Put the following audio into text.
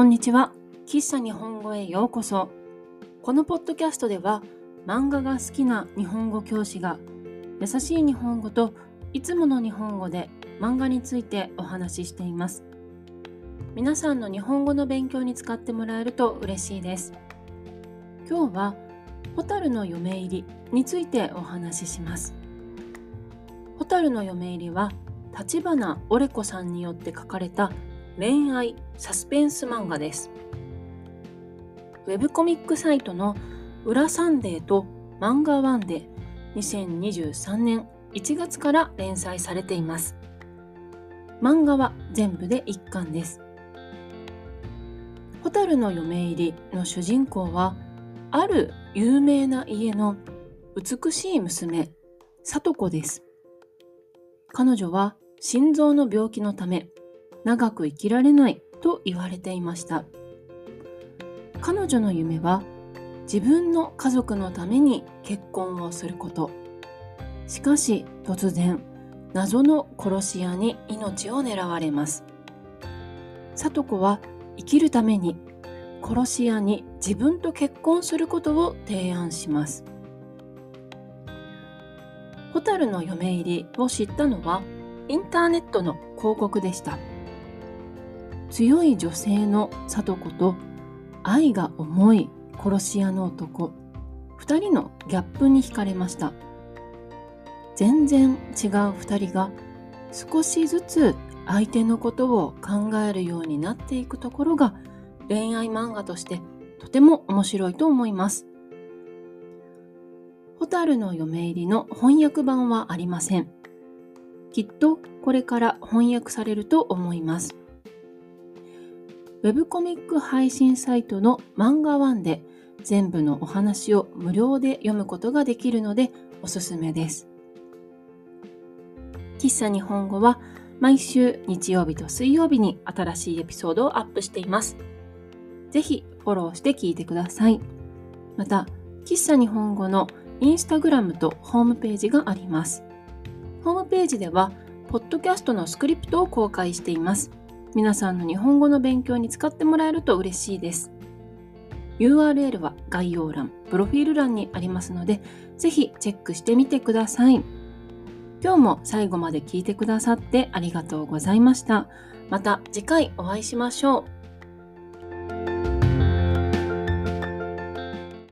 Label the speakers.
Speaker 1: こんにちは。喫茶日本語へようこそ。このポッドキャストでは、漫画が好きな日本語教師が、優しい日本語といつもの日本語で漫画についてお話ししています。皆さんの日本語の勉強に使ってもらえると嬉しいです。今日は、ホタルの嫁入りについてお話しします。ホタルの嫁入りは、立花オレコさんによって書かれた恋愛サスペンス漫画です。ウェブコミックサイトの裏サンデーと漫画ワンで2023年1月から連載されています。漫画は全部で1巻です。ホタルの嫁入りの主人公は、ある有名な家の美しい娘、里子です。彼女は心臓の病気のため長く生きられないと言われていました。彼女の夢は自分の家族のために結婚をすること。しかし突然謎の殺し屋に命を狙われます。里子は生きるために殺し屋に自分と結婚することを提案します。蛍の嫁入りを知ったのはインターネットの広告でした。強い女性の里子と愛が重い殺し屋の男2人のギャップに惹かれました全然違う2人が少しずつ相手のことを考えるようになっていくところが恋愛漫画としてとても面白いと思います。蛍の嫁入りの翻訳版はありません。きっとこれから翻訳されると思います。ウェブコミック配信サイトの漫画ワンで全部のお話を無料で読むことができるのでおすすめです。喫茶日本語は毎週日曜日と水曜日に新しいエピソードをアップしています。ぜひフォローして聞いてください。また、喫茶日本語のインスタグラムとホームページがあります。ホームページでは、ポッドキャストのスクリプトを公開しています。皆さんの日本語の勉強に使ってもらえると嬉しいです。URL は概要欄、プロフィール欄にありますので、ぜひチェックしてみてください。今日も最後まで聞いてくださってありがとうございました。また次回お会いしましょう。